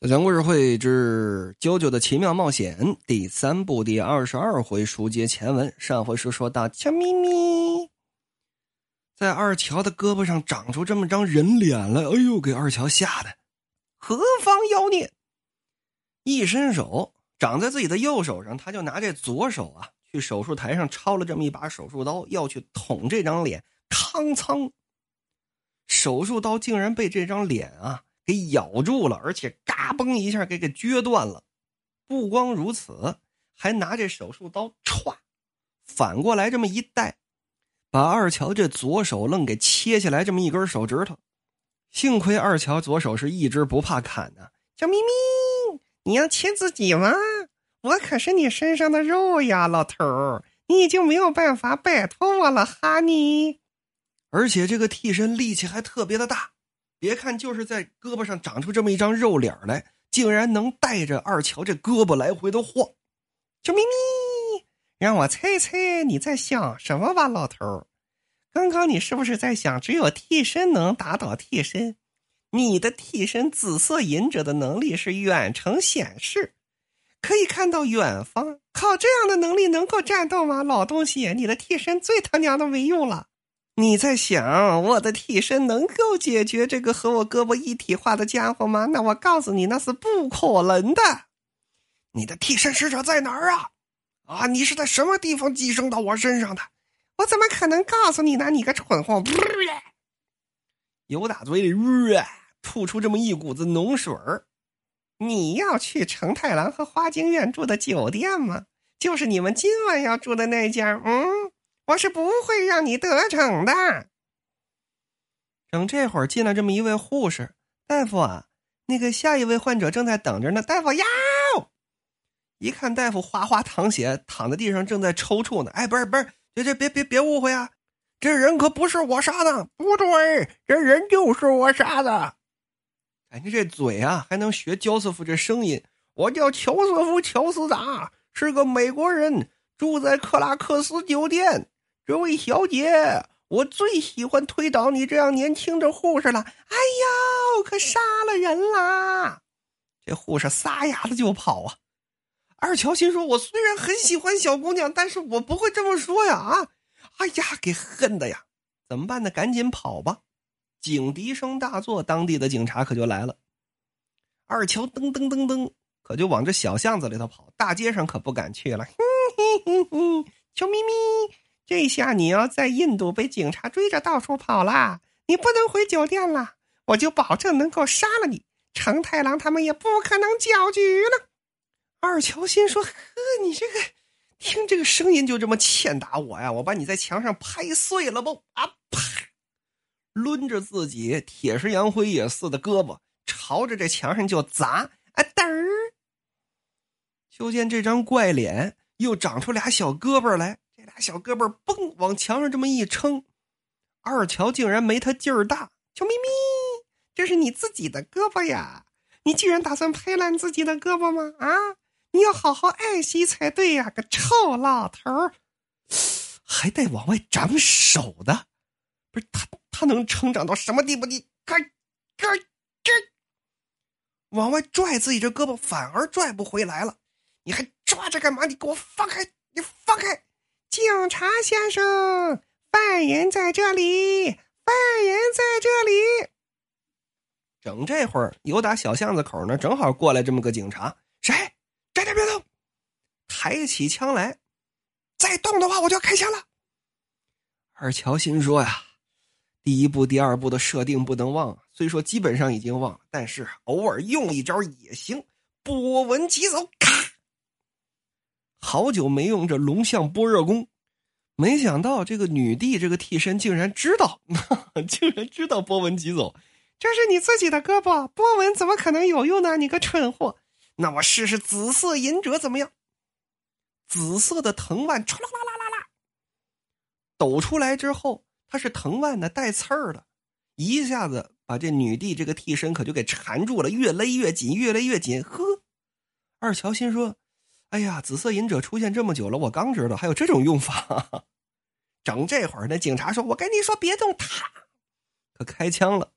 小强故事会之《啾啾的奇妙冒险》第三部第二十二回书接前文。上回书说到，小咪咪在二乔的胳膊上长出这么张人脸来，哎呦，给二乔吓得何方妖孽！一伸手长在自己的右手上，他就拿这左手啊，去手术台上抄了这么一把手术刀，要去捅这张脸。康仓，手术刀竟然被这张脸啊！给咬住了，而且嘎嘣一下给给撅断了。不光如此，还拿这手术刀歘，反过来这么一带，把二乔这左手愣给切下来这么一根手指头。幸亏二乔左手是一直不怕砍的。小咪咪，你要切自己吗？我可是你身上的肉呀，老头儿，你已经没有办法摆脱我了，哈尼。而且这个替身力气还特别的大。别看就是在胳膊上长出这么一张肉脸来，竟然能带着二乔这胳膊来回的晃。小咪咪，让我猜猜你在想什么吧，老头儿刚刚你是不是在想只有替身能打倒替身？你的替身紫色隐者的能力是远程显示，可以看到远方。靠这样的能力能够战斗吗，老东西？你的替身最他娘的没用了。你在想我的替身能够解决这个和我胳膊一体化的家伙吗？那我告诉你，那是不可能的。你的替身使者在哪儿啊？啊，你是在什么地方寄生到我身上的？我怎么可能告诉你呢？你个蠢货！尤大嘴里吐出这么一股子脓水儿。你要去成太郎和花京院住的酒店吗？就是你们今晚要住的那家。嗯。我是不会让你得逞的。等这会儿进来这么一位护士大夫啊，那个下一位患者正在等着呢。大夫呀，一看大夫哗哗淌血，躺在地上正在抽搐呢。哎，不是不是，这这别别别误会啊，这人可不是我杀的，不对，这人就是我杀的。感觉这嘴啊还能学焦瑟夫这声音。我叫乔瑟夫·乔斯达，是个美国人，住在克拉克斯酒店。这位小姐，我最喜欢推倒你这样年轻的护士了。哎呦，可杀了人啦！这护士撒丫子就跑啊。二乔心说：“我虽然很喜欢小姑娘，但是我不会这么说呀！”啊，哎呀，给恨的呀！怎么办呢？赶紧跑吧！警笛声大作，当地的警察可就来了。二乔噔噔噔噔，可就往这小巷子里头跑，大街上可不敢去了。哼哼哼哼，小咪咪。这下你要在印度被警察追着到处跑啦！你不能回酒店了，我就保证能够杀了你。成太郎他们也不可能搅局了。二乔心说：“呵，你这个听这个声音就这么欠打我呀？我把你在墙上拍碎了不？啊啪！抡着自己铁石杨灰也似的胳膊，朝着这墙上就砸。啊嘚！就见这张怪脸又长出俩小胳膊来。”俩小胳膊嘣往墙上这么一撑，二乔竟然没他劲儿大。小咪咪，这是你自己的胳膊呀！你居然打算拍烂自己的胳膊吗？啊！你要好好爱惜才对呀！个臭老头儿，还带往外长手的，不是他？他能成长到什么地步？你该该该往外拽自己这胳膊，反而拽不回来了。你还抓着干嘛？你给我放开！你放开！警察先生，犯人在这里，犯人在这里。整这会儿，有打小巷子口呢，正好过来这么个警察。谁？站点别动！抬起枪来，再动的话，我就要开枪了。二乔心说呀，第一部、第二部的设定不能忘。虽说基本上已经忘了，但是偶尔用一招也行。波纹疾走，好久没用这龙象波热功，没想到这个女帝这个替身竟然知道，竟然知道波纹疾走，这是你自己的胳膊，波纹怎么可能有用呢？你个蠢货！那我试试紫色隐者怎么样？紫色的藤蔓唰啦啦啦啦啦，抖出来之后，它是藤蔓的，带刺儿的，一下子把这女帝这个替身可就给缠住了，越勒越紧，越勒越紧。呵，二乔心说。哎呀，紫色隐者出现这么久了，我刚知道还有这种用法。整这会儿，那警察说：“我跟你说，别动他。”可开枪了。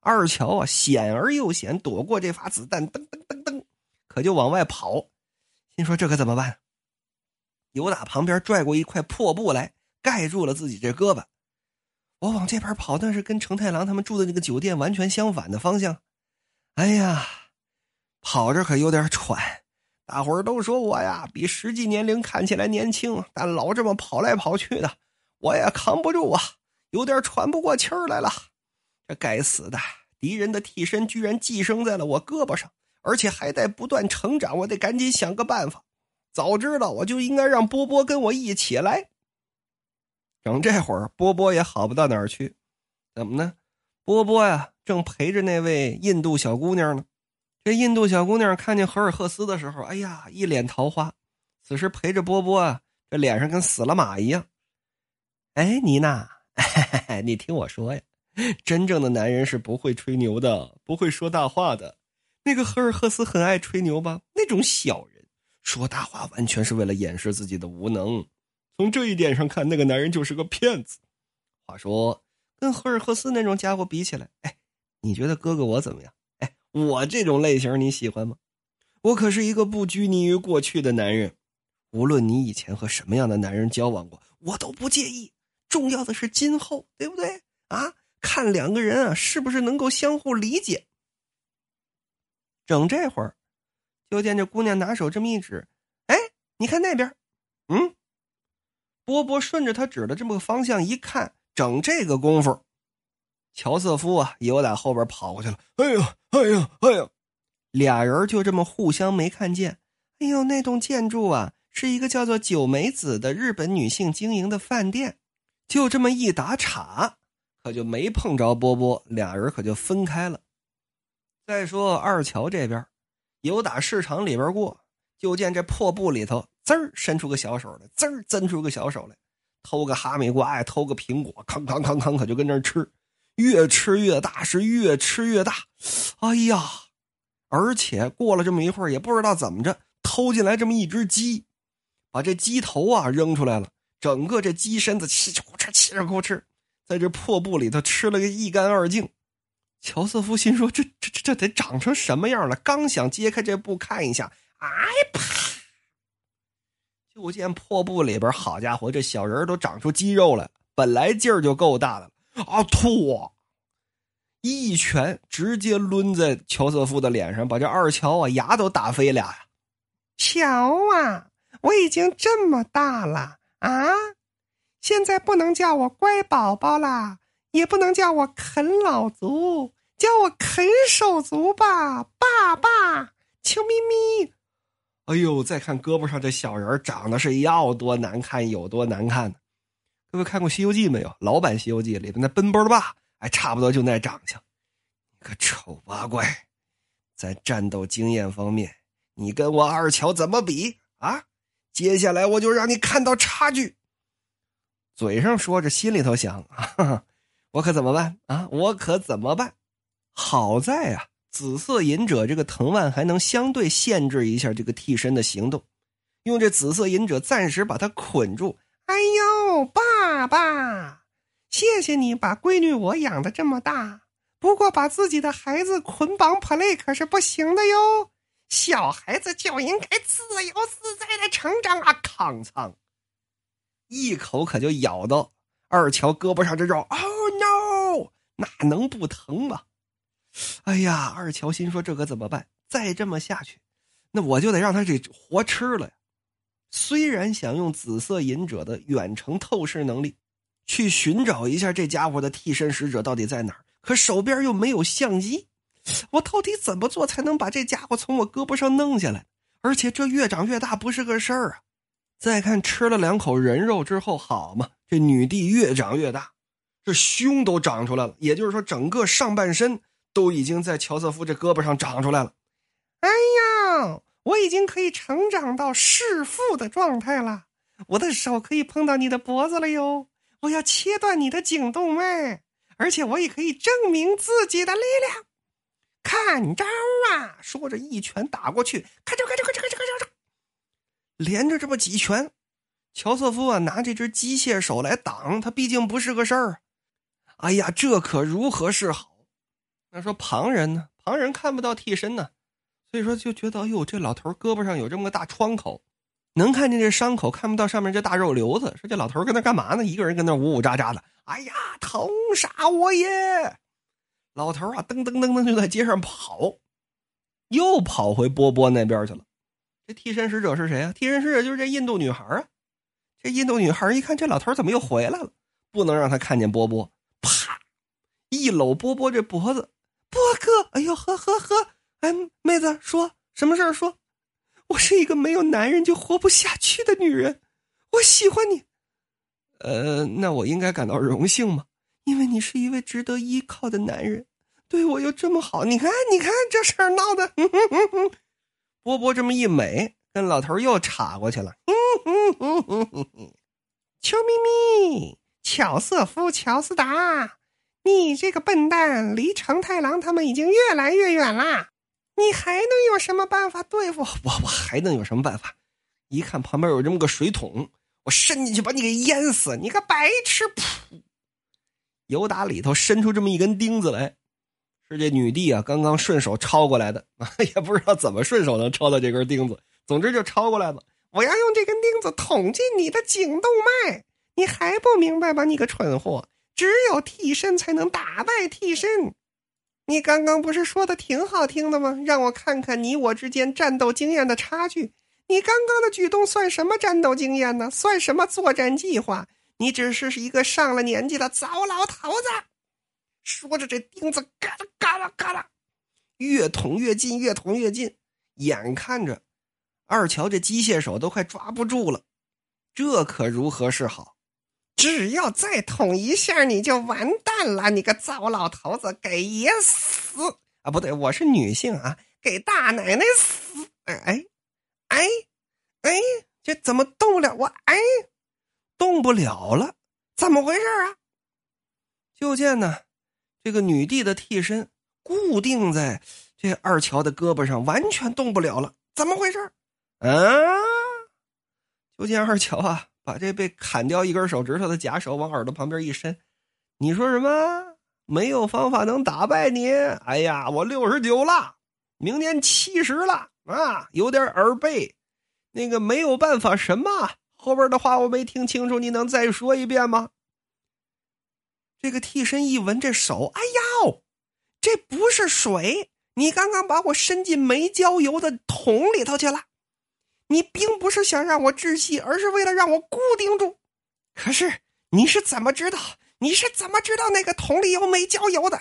二乔啊，险而又险，躲过这发子弹，噔噔噔噔，可就往外跑。心说这可怎么办？由打旁边拽过一块破布来，盖住了自己这胳膊。我往这边跑，但是跟成太郎他们住的那个酒店完全相反的方向。哎呀，跑着可有点喘。大伙儿都说我呀，比实际年龄看起来年轻，但老这么跑来跑去的，我也扛不住啊，有点喘不过气儿来了。这该死的敌人的替身居然寄生在了我胳膊上，而且还在不断成长，我得赶紧想个办法。早知道我就应该让波波跟我一起来。整这会儿，波波也好不到哪儿去，怎么呢？波波呀，正陪着那位印度小姑娘呢。这印度小姑娘看见荷尔赫斯的时候，哎呀，一脸桃花。此时陪着波波啊，这脸上跟死了马一样。哎，妮娜，你听我说呀，真正的男人是不会吹牛的，不会说大话的。那个荷尔赫斯很爱吹牛吧？那种小人说大话，完全是为了掩饰自己的无能。从这一点上看，那个男人就是个骗子。话说，跟荷尔赫斯那种家伙比起来，哎，你觉得哥哥我怎么样？我这种类型你喜欢吗？我可是一个不拘泥于过去的男人，无论你以前和什么样的男人交往过，我都不介意。重要的是今后，对不对？啊，看两个人啊，是不是能够相互理解？整这会儿，就见这姑娘拿手这么一指，哎，你看那边，嗯。波波顺着他指的这么个方向一看，整这个功夫，乔瑟夫啊，又打后边跑过去了。哎呀，哎呀，哎呀，俩人就这么互相没看见。哎呦，那栋建筑啊，是一个叫做九美子的日本女性经营的饭店。就这么一打岔，可就没碰着波波，俩人可就分开了。再说二乔这边，有打市场里边过，就见这破布里头。滋儿伸出个小手来，滋儿伸出个小手来，偷个哈密瓜呀，偷个苹果，吭吭吭吭，可就跟那吃，越吃越大，是越吃越大。哎呀，而且过了这么一会儿，也不知道怎么着，偷进来这么一只鸡，把这鸡头啊扔出来了，整个这鸡身子嘁哧咕哧，嘁哧咕哧，在这破布里头吃了个一干二净。乔瑟夫心说：这这这这得长成什么样了？刚想揭开这布看一下，哎啪！就见破布里边，好家伙，这小人都长出肌肉来，本来劲儿就够大的了啊！吐，一拳直接抡在乔瑟夫的脸上，把这二乔啊牙都打飞俩呀！乔啊，我已经这么大了啊，现在不能叫我乖宝宝啦，也不能叫我啃老族，叫我啃手族吧，爸爸，求咪咪。哎呦，再看胳膊上这小人长得是要多难看有多难看呢？各位看过《西游记》没有？老版《西游记》里边那奔波的爸，哎，差不多就那长相。你个丑八怪，在战斗经验方面，你跟我二乔怎么比啊？接下来我就让你看到差距。嘴上说着，心里头想 啊：我可怎么办啊？我可怎么办？好在啊。紫色隐者这个藤蔓还能相对限制一下这个替身的行动，用这紫色隐者暂时把他捆住。哎呦，爸爸，谢谢你把闺女我养的这么大，不过把自己的孩子捆绑 play 可是不行的哟。小孩子就应该自由自在的成长啊！康仓一口可就咬到二乔胳膊上这肉。Oh no，那能不疼吗？哎呀，二乔心说：“这可怎么办？再这么下去，那我就得让他这活吃了呀！”虽然想用紫色隐者的远程透视能力去寻找一下这家伙的替身使者到底在哪儿，可手边又没有相机，我到底怎么做才能把这家伙从我胳膊上弄下来？而且这越长越大不是个事儿啊！再看吃了两口人肉之后，好嘛，这女帝越长越大，这胸都长出来了，也就是说，整个上半身。都已经在乔瑟夫这胳膊上长出来了。哎呀，我已经可以成长到弑父的状态了。我的手可以碰到你的脖子了哟。我要切断你的颈动脉，而且我也可以证明自己的力量。看招啊！说着一拳打过去，咔嚓咔嚓咔嚓咔嚓咔嚓，连着这么几拳。乔瑟夫啊，拿这只机械手来挡他，毕竟不是个事儿。哎呀，这可如何是好？那说旁人呢？旁人看不到替身呢，所以说就觉得，哎呦，这老头胳膊上有这么个大窗口，能看见这伤口，看不到上面这大肉瘤子。说这老头跟那干嘛呢？一个人跟那呜呜喳喳的。哎呀，疼杀我也！老头啊，噔噔噔噔就在街上跑，又跑回波波那边去了。这替身使者是谁啊？替身使者就是这印度女孩啊。这印度女孩一看这老头怎么又回来了，不能让他看见波波，啪，一搂波波这脖子，波哥，哎呦呵呵呵，子说什么事儿？说，我是一个没有男人就活不下去的女人，我喜欢你。呃，那我应该感到荣幸吗？因为你是一位值得依靠的男人，对我又这么好。你看，你看这事儿闹的，波波这么一美，跟老头又插过去了。邱咪咪，乔瑟夫，乔斯达，你这个笨蛋，离成太郎他们已经越来越远啦！你还能有什么办法对付 我？我还能有什么办法？一看旁边有这么个水桶，我伸进去把你给淹死！你个白痴！噗！油打里头伸出这么一根钉子来，是这女帝啊，刚刚顺手抄过来的啊，也不知道怎么顺手能抄到这根钉子，总之就抄过来了。我要用这根钉子捅进你的颈动脉，你还不明白吗？你个蠢货！只有替身才能打败替身。你刚刚不是说的挺好听的吗？让我看看你我之间战斗经验的差距。你刚刚的举动算什么战斗经验呢？算什么作战计划？你只是一个上了年纪的糟老头子。说着，这钉子嘎啦嘎啦嘎啦，越捅越近，越捅越近，眼看着。二乔这机械手都快抓不住了，这可如何是好？只要再捅一下，你就完蛋了！你个糟老头子，给爷死啊！不对，我是女性啊，给大奶奶死！哎哎哎哎，这怎么动不了？我哎，动不了了，怎么回事啊？就见呢，这个女帝的替身固定在这二乔的胳膊上，完全动不了了，怎么回事？啊！就见二乔啊，把这被砍掉一根手指头的假手往耳朵旁边一伸。你说什么？没有方法能打败你？哎呀，我六十九了，明年七十了啊，有点耳背。那个没有办法，什么后边的话我没听清楚，你能再说一遍吗？这个替身一闻这手，哎呀，这不是水！你刚刚把我伸进没浇油的桶里头去了。你并不是想让我窒息，而是为了让我固定住。可是你是怎么知道？你是怎么知道那个桶里有美焦油的？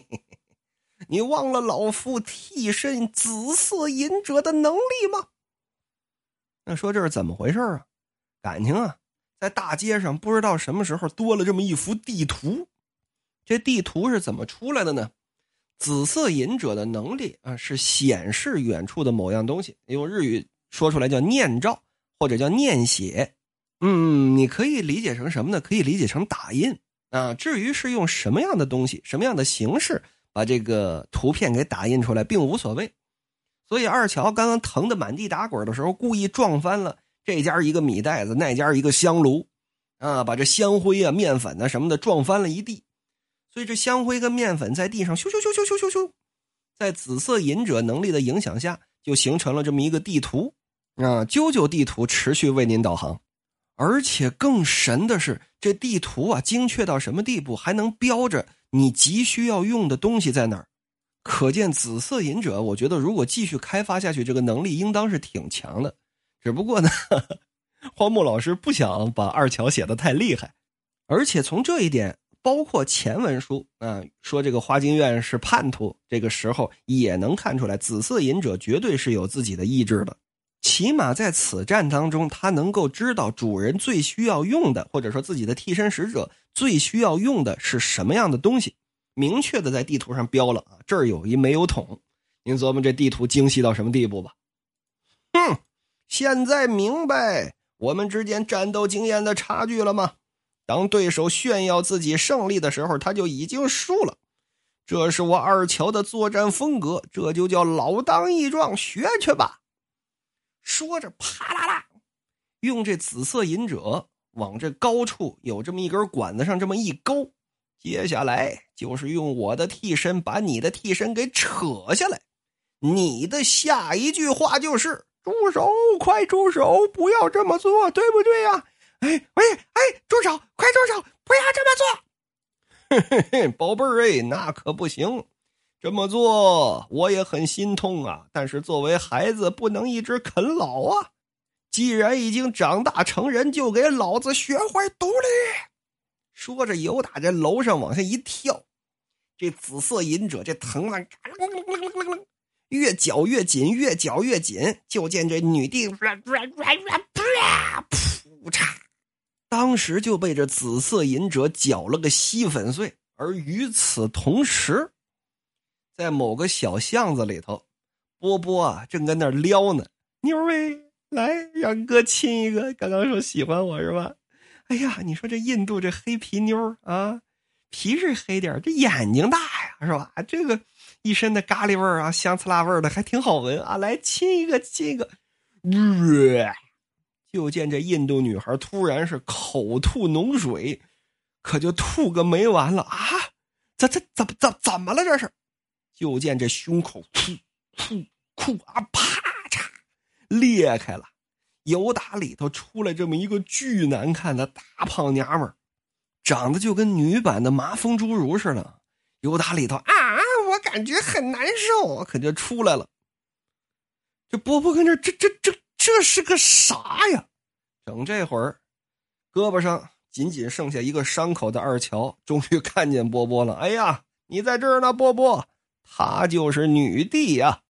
你忘了老夫替身紫色隐者的能力吗？那说这是怎么回事啊？感情啊，在大街上不知道什么时候多了这么一幅地图。这地图是怎么出来的呢？紫色隐者的能力啊，是显示远处的某样东西，用日语。说出来叫念照，或者叫念写，嗯，你可以理解成什么呢？可以理解成打印啊。至于是用什么样的东西、什么样的形式把这个图片给打印出来，并无所谓。所以二乔刚刚疼得满地打滚的时候，故意撞翻了这家一个米袋子，那家一个香炉，啊，把这香灰啊、面粉啊什么的撞翻了一地。所以这香灰跟面粉在地上咻咻咻咻咻咻咻，在紫色隐者能力的影响下。就形成了这么一个地图，啊，啾啾地图持续为您导航，而且更神的是，这地图啊，精确到什么地步，还能标着你急需要用的东西在哪儿。可见紫色隐者，我觉得如果继续开发下去，这个能力应当是挺强的。只不过呢，荒木老师不想把二乔写的太厉害，而且从这一点。包括前文书啊，说这个花京院是叛徒，这个时候也能看出来，紫色隐者绝对是有自己的意志的。起码在此战当中，他能够知道主人最需要用的，或者说自己的替身使者最需要用的是什么样的东西，明确的在地图上标了啊，这儿有一煤油桶。您琢磨这地图精细到什么地步吧？哼，现在明白我们之间战斗经验的差距了吗？当对手炫耀自己胜利的时候，他就已经输了。这是我二乔的作战风格，这就叫老当益壮，学去吧。说着，啪啦啦，用这紫色隐者往这高处有这么一根管子上这么一勾，接下来就是用我的替身把你的替身给扯下来。你的下一句话就是：“住手！快住手！不要这么做，对不对呀？”哎喂哎，住手！快住手！不要这么做！嘿嘿嘿，宝贝儿哎，那可不行，这么做我也很心痛啊。但是作为孩子，不能一直啃老啊。既然已经长大成人，就给老子学会独立。说着，由打这楼上往下一跳，这紫色隐者这藤蔓越绞越紧，越绞越紧。就见这女帝噗嚓，当时就被这紫色隐者搅了个稀粉碎。而与此同时，在某个小巷子里头，波波啊正跟那撩呢，妞儿来让哥亲一个。刚刚说喜欢我是吧？哎呀，你说这印度这黑皮妞啊，皮是黑点这眼睛大呀，是吧？这个一身的咖喱味儿啊，香刺辣味儿的，还挺好闻啊！来亲一个，亲一个。就见这印度女孩突然是口吐脓水，可就吐个没完了啊！这这怎么怎怎么了？这是？就见这胸口噗噗噗啊，啪嚓裂开了。由打里头出来这么一个巨难看的大胖娘们，长得就跟女版的麻风侏儒似的。由打里头啊，我感觉很难受，可就出来了。这波波跟这这这这这是个啥呀？等这会儿，胳膊上仅仅剩下一个伤口的二乔，终于看见波波了。哎呀，你在这儿呢，波波，她就是女帝呀。